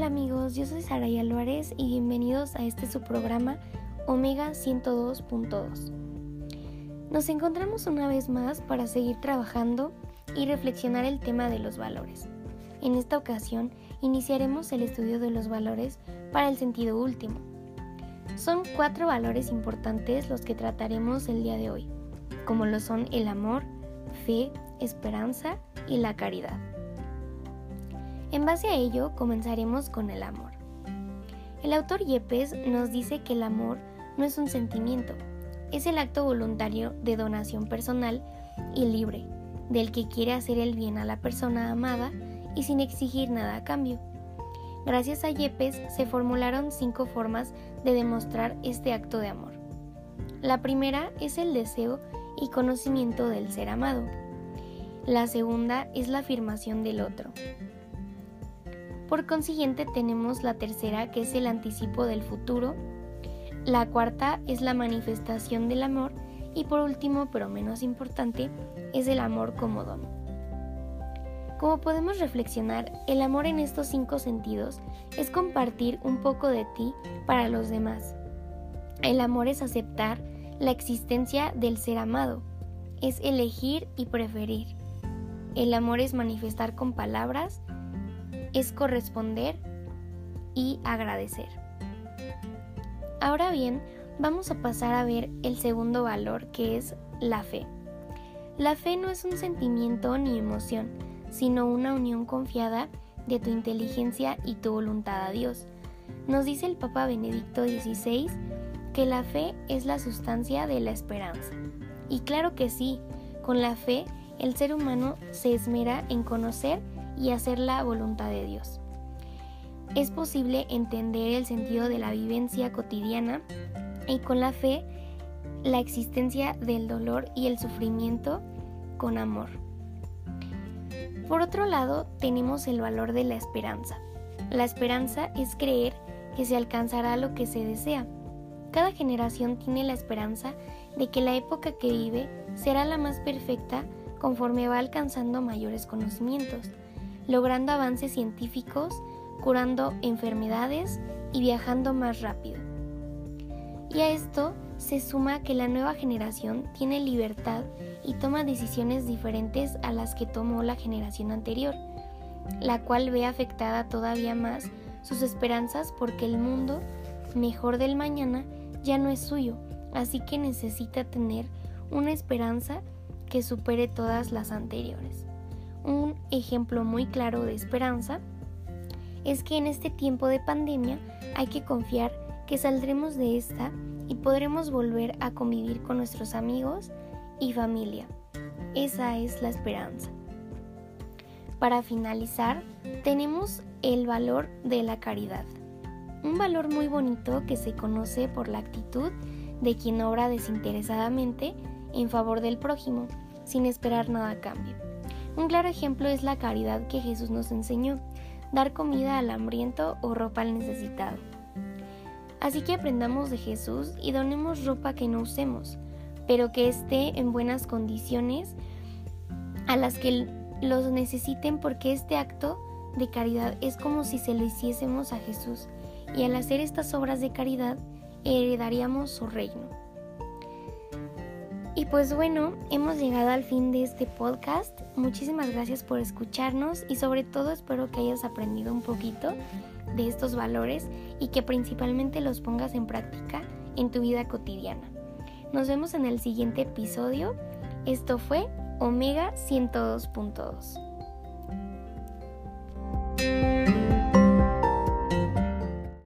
Hola amigos, yo soy Saraya Álvarez y bienvenidos a este su programa Omega 102.2. Nos encontramos una vez más para seguir trabajando y reflexionar el tema de los valores. En esta ocasión iniciaremos el estudio de los valores para el sentido último. Son cuatro valores importantes los que trataremos el día de hoy, como lo son el amor, fe, esperanza y la caridad. En base a ello, comenzaremos con el amor. El autor Yepes nos dice que el amor no es un sentimiento, es el acto voluntario de donación personal y libre, del que quiere hacer el bien a la persona amada y sin exigir nada a cambio. Gracias a Yepes se formularon cinco formas de demostrar este acto de amor. La primera es el deseo y conocimiento del ser amado. La segunda es la afirmación del otro. Por consiguiente tenemos la tercera que es el anticipo del futuro, la cuarta es la manifestación del amor y por último, pero menos importante, es el amor como don. Como podemos reflexionar, el amor en estos cinco sentidos es compartir un poco de ti para los demás. El amor es aceptar la existencia del ser amado, es elegir y preferir. El amor es manifestar con palabras es corresponder y agradecer. Ahora bien, vamos a pasar a ver el segundo valor que es la fe. La fe no es un sentimiento ni emoción, sino una unión confiada de tu inteligencia y tu voluntad a Dios. Nos dice el Papa Benedicto XVI que la fe es la sustancia de la esperanza. Y claro que sí, con la fe el ser humano se esmera en conocer y hacer la voluntad de Dios. Es posible entender el sentido de la vivencia cotidiana y con la fe la existencia del dolor y el sufrimiento con amor. Por otro lado, tenemos el valor de la esperanza. La esperanza es creer que se alcanzará lo que se desea. Cada generación tiene la esperanza de que la época que vive será la más perfecta conforme va alcanzando mayores conocimientos logrando avances científicos, curando enfermedades y viajando más rápido. Y a esto se suma que la nueva generación tiene libertad y toma decisiones diferentes a las que tomó la generación anterior, la cual ve afectada todavía más sus esperanzas porque el mundo mejor del mañana ya no es suyo, así que necesita tener una esperanza que supere todas las anteriores. Un ejemplo muy claro de esperanza es que en este tiempo de pandemia hay que confiar que saldremos de esta y podremos volver a convivir con nuestros amigos y familia. Esa es la esperanza. Para finalizar, tenemos el valor de la caridad. Un valor muy bonito que se conoce por la actitud de quien obra desinteresadamente en favor del prójimo, sin esperar nada a cambio. Un claro ejemplo es la caridad que Jesús nos enseñó, dar comida al hambriento o ropa al necesitado. Así que aprendamos de Jesús y donemos ropa que no usemos, pero que esté en buenas condiciones a las que los necesiten porque este acto de caridad es como si se lo hiciésemos a Jesús y al hacer estas obras de caridad heredaríamos su reino. Y pues bueno, hemos llegado al fin de este podcast. Muchísimas gracias por escucharnos y sobre todo espero que hayas aprendido un poquito de estos valores y que principalmente los pongas en práctica en tu vida cotidiana. Nos vemos en el siguiente episodio. Esto fue Omega 102.2.